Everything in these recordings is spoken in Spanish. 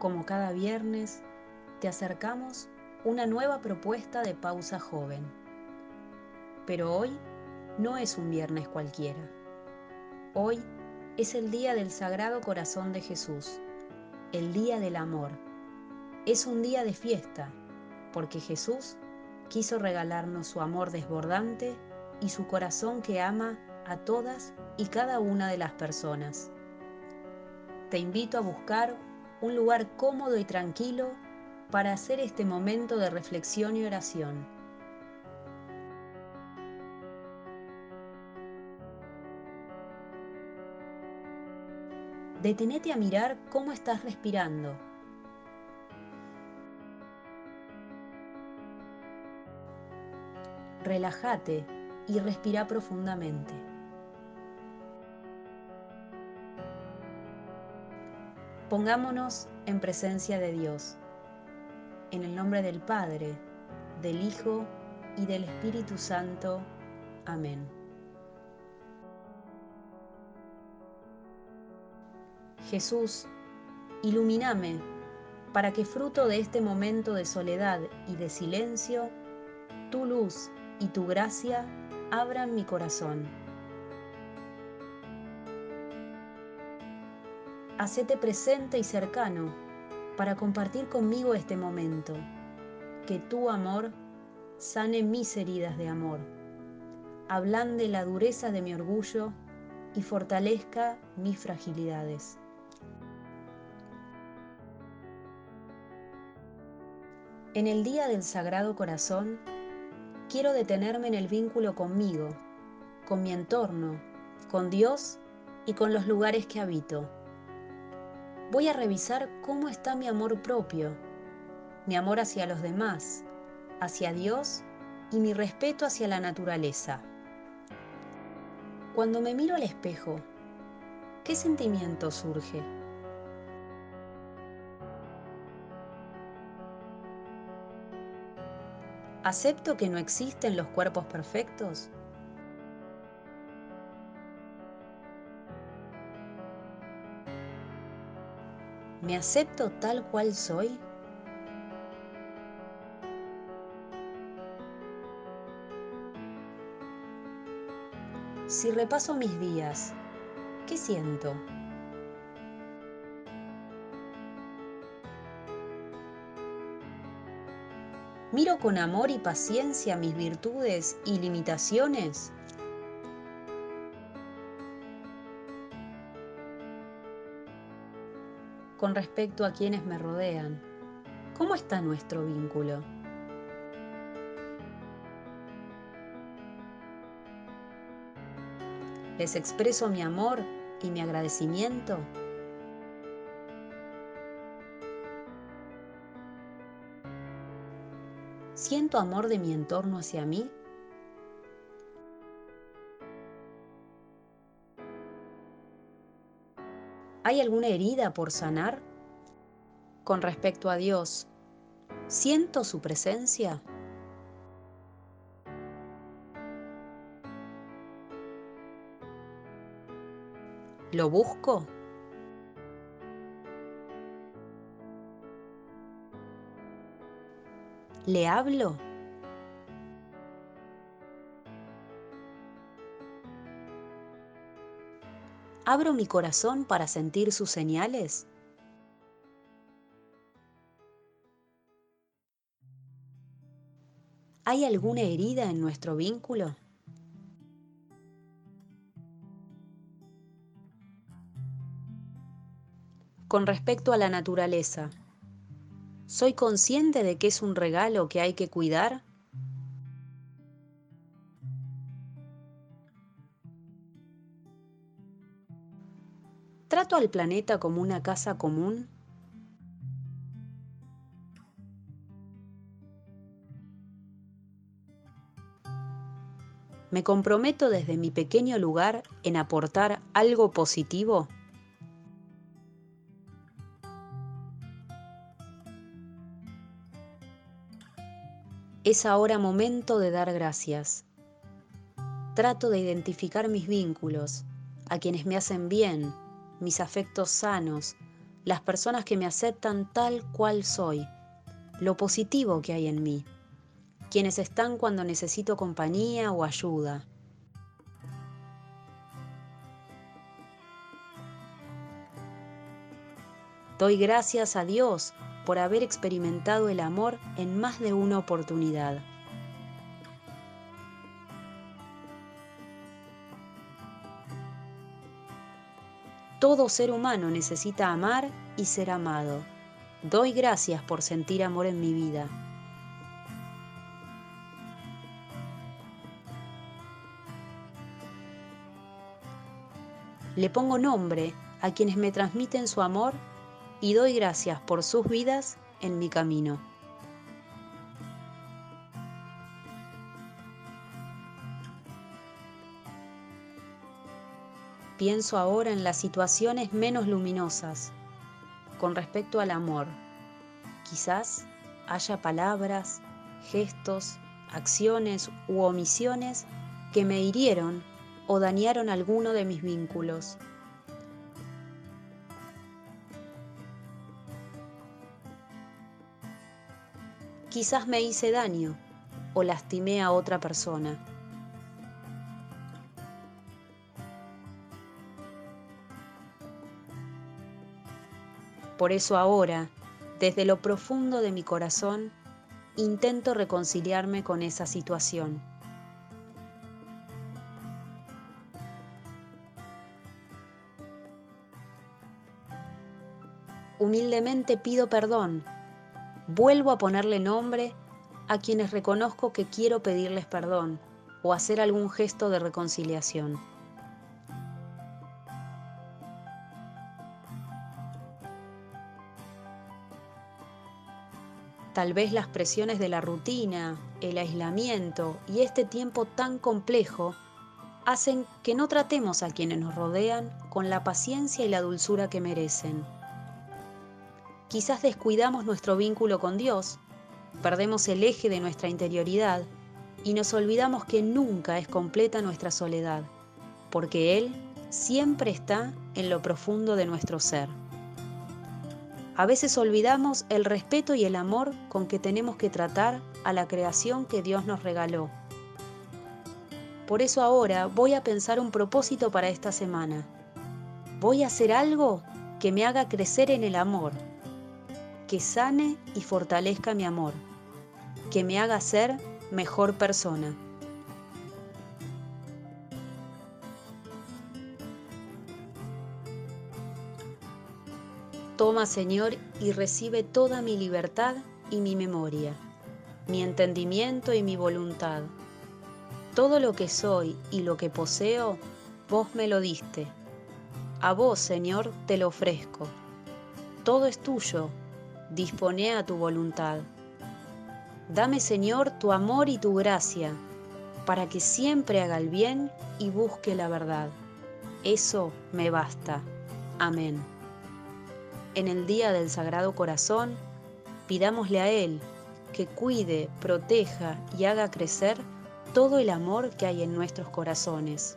como cada viernes, te acercamos una nueva propuesta de pausa joven. Pero hoy no es un viernes cualquiera. Hoy es el día del Sagrado Corazón de Jesús, el día del amor. Es un día de fiesta, porque Jesús quiso regalarnos su amor desbordante y su corazón que ama a todas y cada una de las personas. Te invito a buscar un lugar cómodo y tranquilo para hacer este momento de reflexión y oración. Detenete a mirar cómo estás respirando. Relájate y respira profundamente. Pongámonos en presencia de Dios, en el nombre del Padre, del Hijo y del Espíritu Santo. Amén. Jesús, ilumíname para que fruto de este momento de soledad y de silencio, tu luz y tu gracia abran mi corazón hacete presente y cercano para compartir conmigo este momento. Que tu amor sane mis heridas de amor, ablande la dureza de mi orgullo y fortalezca mis fragilidades. En el Día del Sagrado Corazón, quiero detenerme en el vínculo conmigo, con mi entorno, con Dios y con los lugares que habito voy a revisar cómo está mi amor propio, mi amor hacia los demás, hacia Dios y mi respeto hacia la naturaleza. Cuando me miro al espejo, ¿qué sentimiento surge? ¿Acepto que no existen los cuerpos perfectos? ¿Me acepto tal cual soy? Si repaso mis días, ¿qué siento? ¿Miro con amor y paciencia mis virtudes y limitaciones? Con respecto a quienes me rodean. ¿Cómo está nuestro vínculo? ¿Les expreso mi amor y mi agradecimiento? ¿Siento amor de mi entorno hacia mí? ¿Hay alguna herida por sanar? Con respecto a Dios, ¿siento su presencia? ¿Lo busco? ¿Le hablo? ¿Abro mi corazón para sentir sus señales? ¿Hay alguna herida en nuestro vínculo? Con respecto a la naturaleza, ¿soy consciente de que es un regalo que hay que cuidar? ¿Trato al planeta como una casa común? ¿Me comprometo desde mi pequeño lugar en aportar algo positivo? Es ahora momento de dar gracias. Trato de identificar mis vínculos, a quienes me hacen bien, mis afectos sanos, las personas que me aceptan tal cual soy, lo positivo que hay en mí, quienes están cuando necesito compañía o ayuda. Doy gracias a Dios por haber experimentado el amor en más de una oportunidad. Todo ser humano necesita amar y ser amado. Doy gracias por sentir amor en mi vida. Le pongo nombre a quienes me transmiten su amor y doy gracias por sus vidas en mi camino. Pienso ahora en las situaciones menos luminosas con respecto al amor. Quizás haya palabras, gestos, acciones u omisiones que me hirieron o dañaron alguno de mis vínculos. Quizás me hice daño o lastimé a otra persona. Por eso ahora, desde lo profundo de mi corazón, intento reconciliarme con esa situación. Humildemente pido perdón, vuelvo a ponerle nombre a quienes reconozco que quiero pedirles perdón o hacer algún gesto de reconciliación. Tal vez las presiones de la rutina, el aislamiento y este tiempo tan complejo hacen que no tratemos a quienes nos rodean con la paciencia y la dulzura que merecen. Quizás descuidamos nuestro vínculo con Dios, perdemos el eje de nuestra interioridad y nos olvidamos que nunca es completa nuestra soledad, porque Él siempre está en lo profundo de nuestro ser. A veces olvidamos el respeto y el amor con que tenemos que tratar a la creación que Dios nos regaló. Por eso ahora voy a pensar un propósito para esta semana. Voy a hacer algo que me haga crecer en el amor, que sane y fortalezca mi amor, que me haga ser mejor persona. Toma, Señor, y recibe toda mi libertad y mi memoria, mi entendimiento y mi voluntad. Todo lo que soy y lo que poseo, vos me lo diste. A vos, Señor, te lo ofrezco. Todo es tuyo, dispone a tu voluntad. Dame, Señor, tu amor y tu gracia, para que siempre haga el bien y busque la verdad. Eso me basta. Amén en el día del Sagrado Corazón, pidámosle a Él que cuide, proteja y haga crecer todo el amor que hay en nuestros corazones.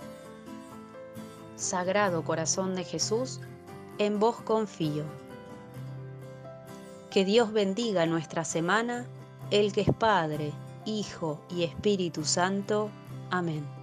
Sagrado Corazón de Jesús, en vos confío. Que Dios bendiga nuestra semana, el que es Padre, Hijo y Espíritu Santo. Amén.